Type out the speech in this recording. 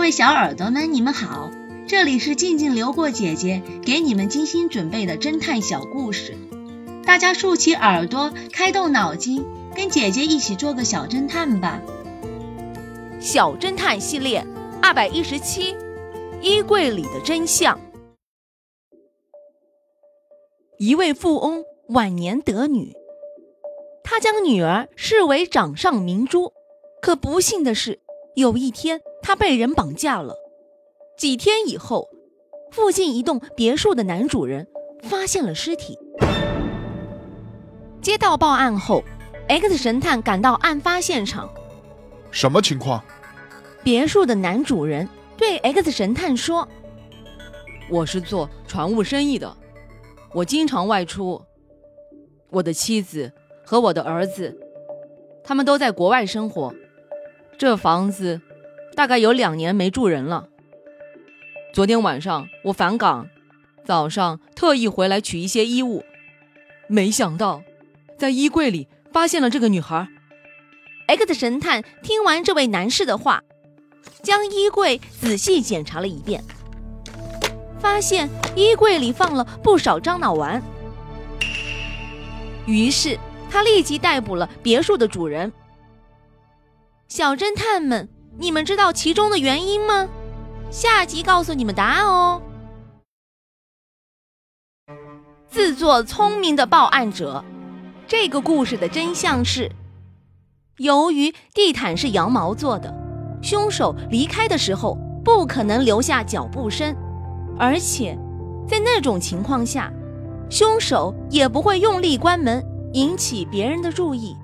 各位小耳朵们，你们好，这里是静静流过姐姐给你们精心准备的侦探小故事，大家竖起耳朵，开动脑筋，跟姐姐一起做个小侦探吧。小侦探系列二百一十七，衣柜里的真相。一位富翁晚年得女，他将女儿视为掌上明珠，可不幸的是。有一天，他被人绑架了。几天以后，附近一栋别墅的男主人发现了尸体。接到报案后，X 神探赶到案发现场。什么情况？别墅的男主人对 X 神探说：“我是做船务生意的，我经常外出。我的妻子和我的儿子，他们都在国外生活。”这房子大概有两年没住人了。昨天晚上我返岗，早上特意回来取一些衣物，没想到在衣柜里发现了这个女孩。X 神探听完这位男士的话，将衣柜仔细检查了一遍，发现衣柜里放了不少樟脑丸。于是他立即逮捕了别墅的主人。小侦探们，你们知道其中的原因吗？下集告诉你们答案哦。自作聪明的报案者，这个故事的真相是：由于地毯是羊毛做的，凶手离开的时候不可能留下脚步声，而且在那种情况下，凶手也不会用力关门引起别人的注意。